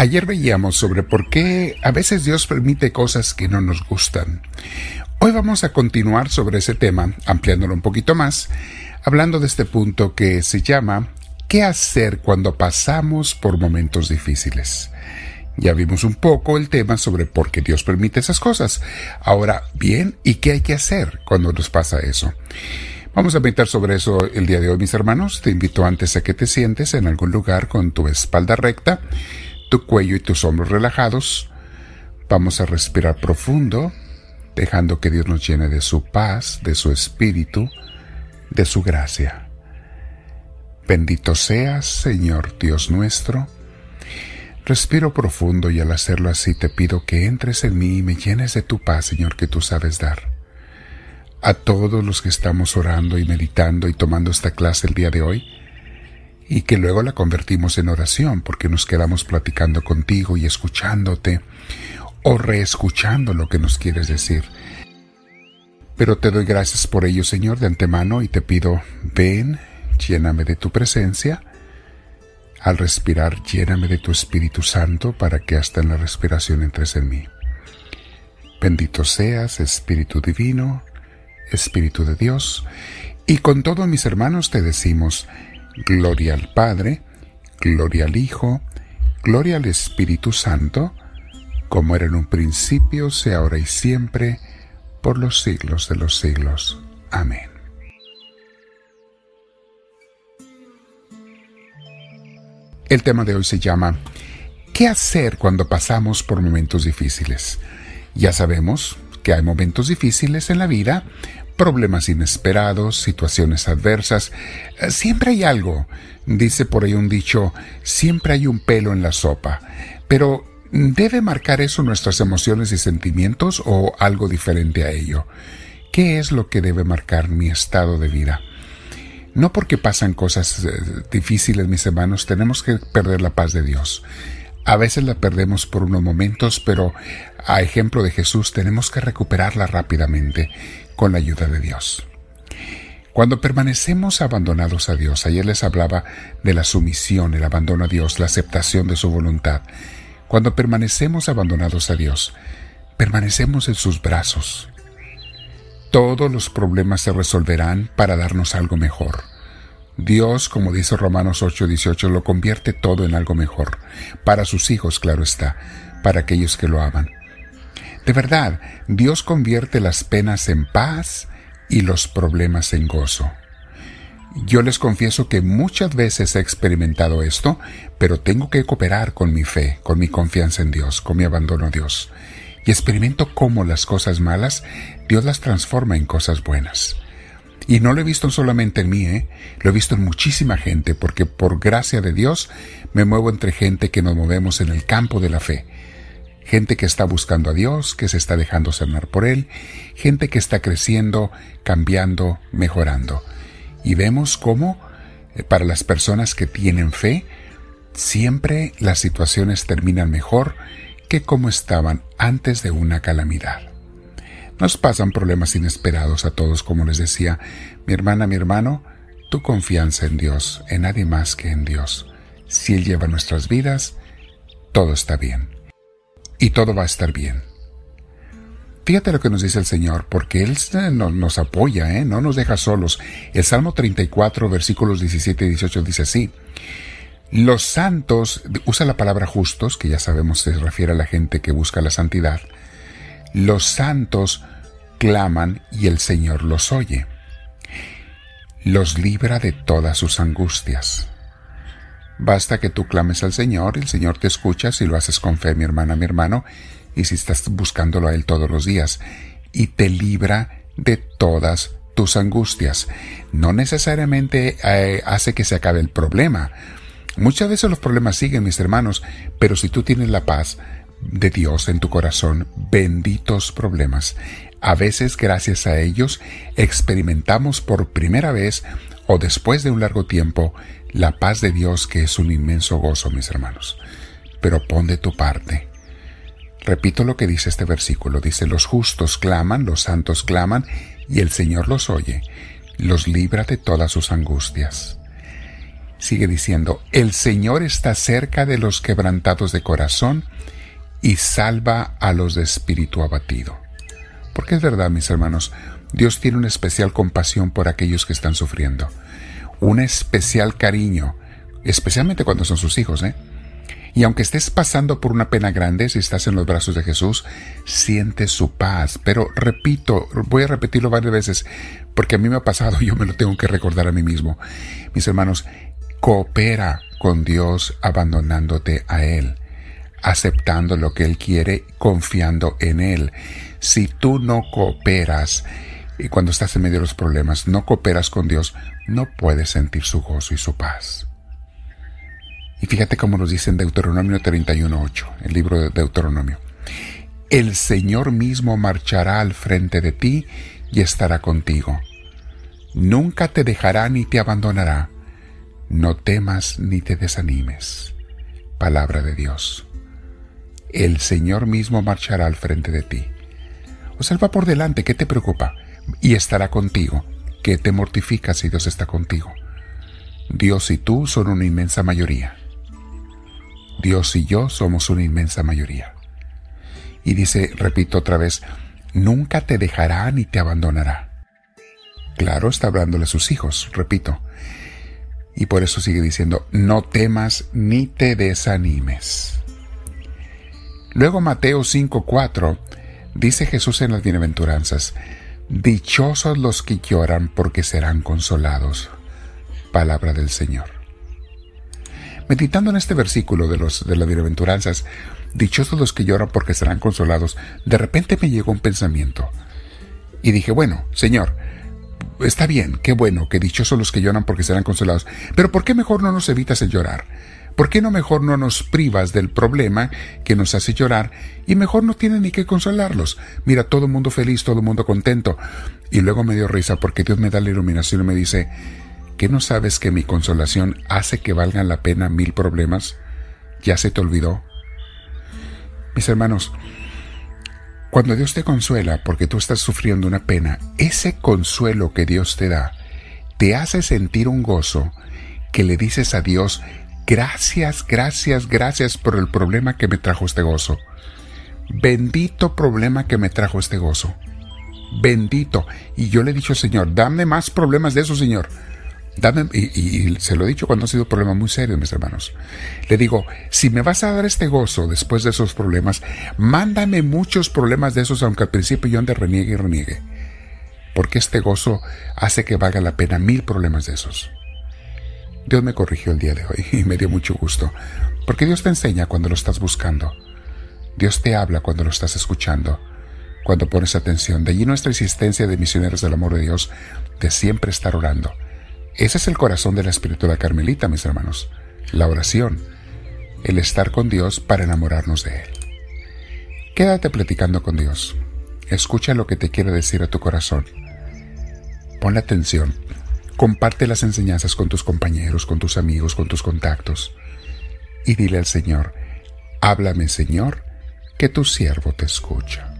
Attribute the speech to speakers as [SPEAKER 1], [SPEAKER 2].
[SPEAKER 1] Ayer veíamos sobre por qué a veces Dios permite cosas que no nos gustan. Hoy vamos a continuar sobre ese tema, ampliándolo un poquito más, hablando de este punto que se llama ¿Qué hacer cuando pasamos por momentos difíciles? Ya vimos un poco el tema sobre por qué Dios permite esas cosas. Ahora, bien, ¿y qué hay que hacer cuando nos pasa eso? Vamos a meditar sobre eso el día de hoy, mis hermanos. Te invito antes a que te sientes en algún lugar con tu espalda recta tu cuello y tus hombros relajados. Vamos a respirar profundo, dejando que Dios nos llene de su paz, de su espíritu, de su gracia. Bendito seas, Señor Dios nuestro. Respiro profundo y al hacerlo así te pido que entres en mí y me llenes de tu paz, Señor, que tú sabes dar. A todos los que estamos orando y meditando y tomando esta clase el día de hoy, y que luego la convertimos en oración porque nos quedamos platicando contigo y escuchándote o reescuchando lo que nos quieres decir. Pero te doy gracias por ello, Señor, de antemano y te pido, ven, lléname de tu presencia. Al respirar, lléname de tu Espíritu Santo para que hasta en la respiración entres en mí. Bendito seas, Espíritu Divino, Espíritu de Dios, y con todos mis hermanos te decimos, Gloria al Padre, gloria al Hijo, gloria al Espíritu Santo, como era en un principio, sea ahora y siempre, por los siglos de los siglos. Amén. El tema de hoy se llama ¿Qué hacer cuando pasamos por momentos difíciles? Ya sabemos que hay momentos difíciles en la vida, problemas inesperados, situaciones adversas. Eh, siempre hay algo. Dice por ahí un dicho, siempre hay un pelo en la sopa. Pero, ¿debe marcar eso nuestras emociones y sentimientos o algo diferente a ello? ¿Qué es lo que debe marcar mi estado de vida? No porque pasan cosas eh, difíciles, mis hermanos, tenemos que perder la paz de Dios. A veces la perdemos por unos momentos, pero a ejemplo de Jesús tenemos que recuperarla rápidamente con la ayuda de Dios. Cuando permanecemos abandonados a Dios, ayer les hablaba de la sumisión, el abandono a Dios, la aceptación de su voluntad. Cuando permanecemos abandonados a Dios, permanecemos en sus brazos. Todos los problemas se resolverán para darnos algo mejor. Dios, como dice Romanos 8:18, lo convierte todo en algo mejor, para sus hijos, claro está, para aquellos que lo aman. De verdad, Dios convierte las penas en paz y los problemas en gozo. Yo les confieso que muchas veces he experimentado esto, pero tengo que cooperar con mi fe, con mi confianza en Dios, con mi abandono a Dios. Y experimento cómo las cosas malas Dios las transforma en cosas buenas. Y no lo he visto solamente en mí, ¿eh? lo he visto en muchísima gente, porque por gracia de Dios me muevo entre gente que nos movemos en el campo de la fe gente que está buscando a Dios, que se está dejando sanar por Él, gente que está creciendo, cambiando, mejorando. Y vemos cómo, eh, para las personas que tienen fe, siempre las situaciones terminan mejor que como estaban antes de una calamidad. Nos pasan problemas inesperados a todos, como les decía, mi hermana, mi hermano, tu confianza en Dios, en nadie más que en Dios. Si Él lleva nuestras vidas, todo está bien y todo va a estar bien. Fíjate lo que nos dice el Señor, porque Él nos apoya, ¿eh? no nos deja solos. El Salmo 34, versículos 17 y 18 dice así. Los santos, usa la palabra justos, que ya sabemos se refiere a la gente que busca la santidad. Los santos claman y el Señor los oye. Los libra de todas sus angustias. Basta que tú clames al Señor, el Señor te escucha si lo haces con fe, mi hermana, mi hermano, y si estás buscándolo a Él todos los días, y te libra de todas tus angustias. No necesariamente eh, hace que se acabe el problema. Muchas veces los problemas siguen, mis hermanos, pero si tú tienes la paz de Dios en tu corazón, benditos problemas. A veces, gracias a ellos, experimentamos por primera vez o después de un largo tiempo la paz de Dios que es un inmenso gozo, mis hermanos. Pero pon de tu parte. Repito lo que dice este versículo. Dice, los justos claman, los santos claman, y el Señor los oye, los libra de todas sus angustias. Sigue diciendo, el Señor está cerca de los quebrantados de corazón y salva a los de espíritu abatido. Porque es verdad, mis hermanos, Dios tiene una especial compasión por aquellos que están sufriendo, un especial cariño, especialmente cuando son sus hijos, ¿eh? Y aunque estés pasando por una pena grande, si estás en los brazos de Jesús, siente su paz. Pero repito, voy a repetirlo varias veces, porque a mí me ha pasado y yo me lo tengo que recordar a mí mismo. Mis hermanos, coopera con Dios abandonándote a Él, aceptando lo que Él quiere, confiando en Él. Si tú no cooperas, y cuando estás en medio de los problemas, no cooperas con Dios, no puedes sentir su gozo y su paz. Y fíjate cómo nos dice en Deuteronomio 31.8, el libro de Deuteronomio. El Señor mismo marchará al frente de ti y estará contigo. Nunca te dejará ni te abandonará. No temas ni te desanimes. Palabra de Dios. El Señor mismo marchará al frente de ti. O sea, va por delante, ¿qué te preocupa? Y estará contigo. ¿Qué te mortifica si Dios está contigo? Dios y tú son una inmensa mayoría. Dios y yo somos una inmensa mayoría. Y dice, repito otra vez, nunca te dejará ni te abandonará. Claro, está hablándole a sus hijos, repito. Y por eso sigue diciendo, no temas ni te desanimes. Luego Mateo 5:4 dice Jesús en las bienaventuranzas, Dichosos los que lloran porque serán consolados. Palabra del Señor. Meditando en este versículo de, los, de las bienaventuranzas, dichosos los que lloran porque serán consolados, de repente me llegó un pensamiento. Y dije, bueno, Señor, está bien, qué bueno, que dichosos los que lloran porque serán consolados, pero ¿por qué mejor no nos evitas el llorar? ¿Por qué no mejor no nos privas del problema que nos hace llorar y mejor no tienen ni que consolarlos? Mira, todo el mundo feliz, todo el mundo contento. Y luego me dio risa porque Dios me da la iluminación y me dice, ¿Qué no sabes que mi consolación hace que valgan la pena mil problemas? ¿Ya se te olvidó? Mis hermanos, cuando Dios te consuela porque tú estás sufriendo una pena, ese consuelo que Dios te da te hace sentir un gozo que le dices a Dios, gracias, gracias, gracias por el problema que me trajo este gozo. Bendito problema que me trajo este gozo. Bendito. Y yo le he dicho, Señor, dame más problemas de eso, Señor y, se lo he dicho cuando ha sido un problema muy serio, mis hermanos. Le digo, si me vas a dar este gozo después de esos problemas, mándame muchos problemas de esos, aunque al principio yo ande reniegue y reniegue. Porque este gozo hace que valga la pena mil problemas de esos. Dios me corrigió el día de hoy y me dio mucho gusto. Porque Dios te enseña cuando lo estás buscando. Dios te habla cuando lo estás escuchando. Cuando pones atención. De allí nuestra existencia de misioneros del amor de Dios, de siempre estar orando ese es el corazón de la espiritualidad carmelita, mis hermanos. La oración, el estar con Dios para enamorarnos de Él. Quédate platicando con Dios. Escucha lo que te quiere decir a tu corazón. Pon atención. Comparte las enseñanzas con tus compañeros, con tus amigos, con tus contactos. Y dile al Señor, háblame Señor, que tu siervo te escucha.